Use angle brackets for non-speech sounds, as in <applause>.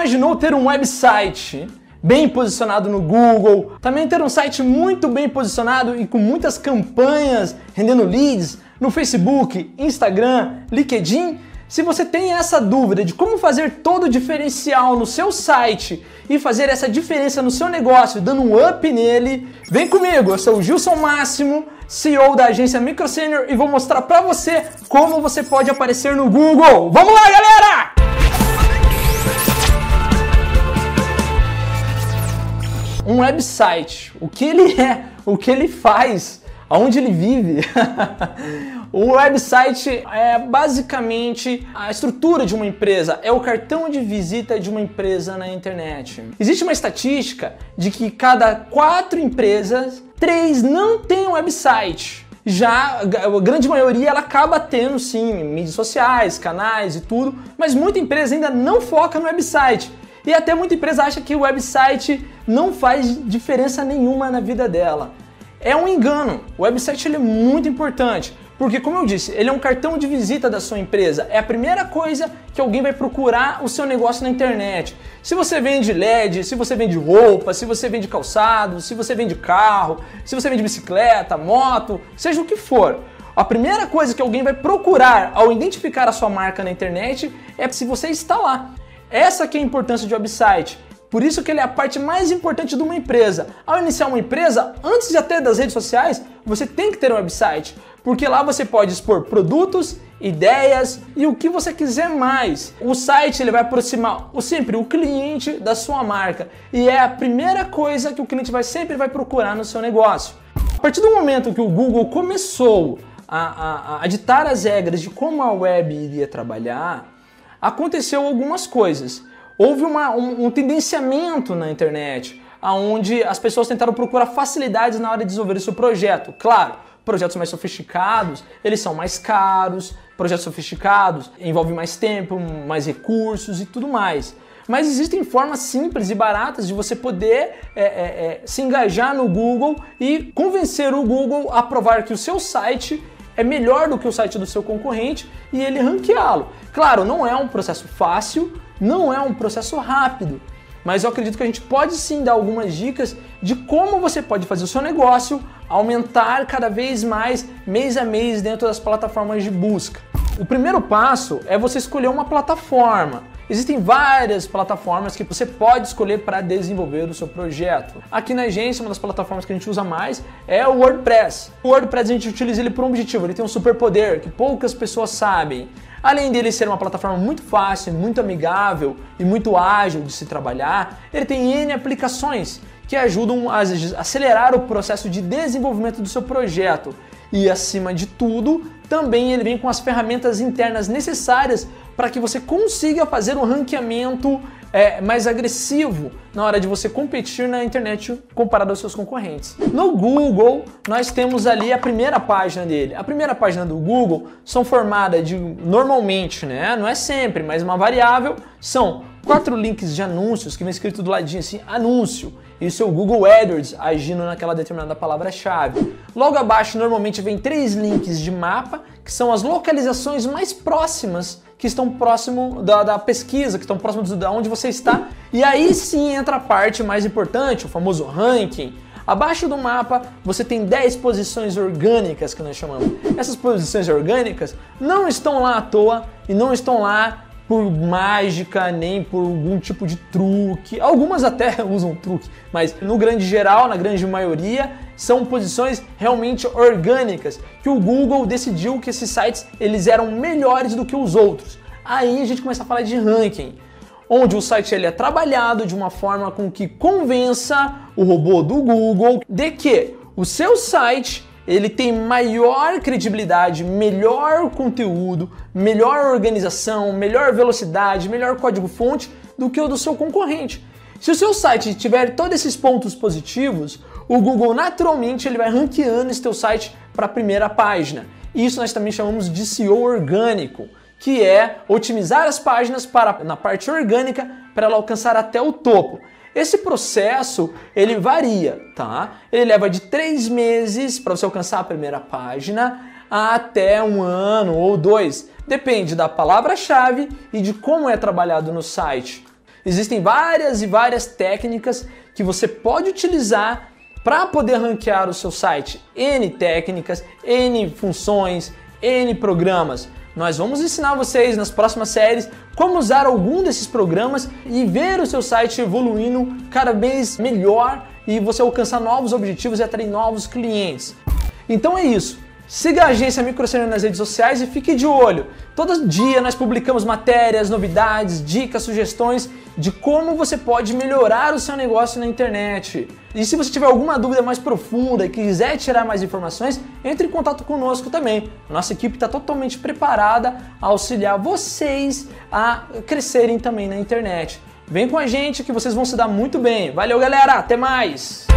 imaginou ter um website bem posicionado no Google, também ter um site muito bem posicionado e com muitas campanhas rendendo leads no Facebook, Instagram, LinkedIn? Se você tem essa dúvida de como fazer todo o diferencial no seu site e fazer essa diferença no seu negócio, dando um up nele, vem comigo. Eu sou o Gilson Máximo, CEO da agência Micro Senior e vou mostrar para você como você pode aparecer no Google. Vamos lá, galera! Um website, o que ele <laughs> é, o que ele faz, aonde ele vive. <laughs> o website é basicamente a estrutura de uma empresa, é o cartão de visita de uma empresa na internet. Existe uma estatística de que cada quatro empresas, três não têm um website já a grande maioria ela acaba tendo sim mídias sociais, canais e tudo, mas muita empresa ainda não foca no website. E até muita empresa acha que o website não faz diferença nenhuma na vida dela. É um engano. O website é muito importante, porque como eu disse, ele é um cartão de visita da sua empresa. É a primeira coisa que alguém vai procurar o seu negócio na internet. Se você vende LED, se você vende roupa, se você vende calçado, se você vende carro, se você vende bicicleta, moto, seja o que for. A primeira coisa que alguém vai procurar ao identificar a sua marca na internet é se você está lá. Essa que é a importância de website. Por isso que ele é a parte mais importante de uma empresa. Ao iniciar uma empresa, antes de até das redes sociais, você tem que ter um website, porque lá você pode expor produtos, ideias e o que você quiser mais. O site ele vai aproximar o, sempre o cliente da sua marca e é a primeira coisa que o cliente vai sempre vai procurar no seu negócio. A partir do momento que o Google começou a, a, a ditar as regras de como a web iria trabalhar, aconteceu algumas coisas. Houve uma, um, um tendenciamento na internet, onde as pessoas tentaram procurar facilidades na hora de desenvolver o seu projeto. Claro, projetos mais sofisticados, eles são mais caros, projetos sofisticados envolvem mais tempo, mais recursos e tudo mais. Mas existem formas simples e baratas de você poder é, é, é, se engajar no Google e convencer o Google a provar que o seu site é melhor do que o site do seu concorrente e ele ranqueá-lo. Claro, não é um processo fácil, não é um processo rápido, mas eu acredito que a gente pode sim dar algumas dicas de como você pode fazer o seu negócio aumentar cada vez mais mês a mês dentro das plataformas de busca. O primeiro passo é você escolher uma plataforma. Existem várias plataformas que você pode escolher para desenvolver o seu projeto. Aqui na agência, uma das plataformas que a gente usa mais é o WordPress. O WordPress a gente utiliza ele por um objetivo, ele tem um superpoder que poucas pessoas sabem. Além dele ser uma plataforma muito fácil, muito amigável e muito ágil de se trabalhar, ele tem N aplicações que ajudam a acelerar o processo de desenvolvimento do seu projeto. E acima de tudo, também ele vem com as ferramentas internas necessárias para que você consiga fazer um ranqueamento é, mais agressivo na hora de você competir na internet comparado aos seus concorrentes. No Google, nós temos ali a primeira página dele. A primeira página do Google são formadas de, normalmente, né? Não é sempre, mas uma variável, são quatro links de anúncios que vem escrito do ladinho assim, anúncio e o seu Google AdWords agindo naquela determinada palavra-chave. Logo abaixo, normalmente vem três links de mapa, que são as localizações mais próximas que estão próximo da, da pesquisa, que estão próximos de onde você está. E aí sim entra a parte mais importante, o famoso ranking. Abaixo do mapa você tem 10 posições orgânicas que nós chamamos. Essas posições orgânicas não estão lá à toa e não estão lá por mágica, nem por algum tipo de truque. Algumas até <laughs> usam truque, mas no grande geral, na grande maioria, são posições realmente orgânicas que o Google decidiu que esses sites eles eram melhores do que os outros. Aí a gente começa a falar de ranking, onde o site ele é trabalhado de uma forma com que convença o robô do Google de que o seu site ele tem maior credibilidade, melhor conteúdo, melhor organização, melhor velocidade, melhor código-fonte do que o do seu concorrente. Se o seu site tiver todos esses pontos positivos, o Google naturalmente ele vai ranqueando esse teu site para a primeira página. Isso nós também chamamos de SEO orgânico, que é otimizar as páginas para na parte orgânica para ela alcançar até o topo. Esse processo ele varia, tá? Ele leva de três meses para você alcançar a primeira página até um ano ou dois. Depende da palavra-chave e de como é trabalhado no site. Existem várias e várias técnicas que você pode utilizar para poder ranquear o seu site. N técnicas, N funções, N programas. Nós vamos ensinar vocês nas próximas séries como usar algum desses programas e ver o seu site evoluindo cada vez melhor e você alcançar novos objetivos e atrair novos clientes. Então é isso. Siga a agência Microcena nas redes sociais e fique de olho. Todo dia nós publicamos matérias, novidades, dicas, sugestões de como você pode melhorar o seu negócio na internet. E se você tiver alguma dúvida mais profunda e quiser tirar mais informações, entre em contato conosco também. Nossa equipe está totalmente preparada a auxiliar vocês a crescerem também na internet. Vem com a gente que vocês vão se dar muito bem. Valeu, galera. Até mais.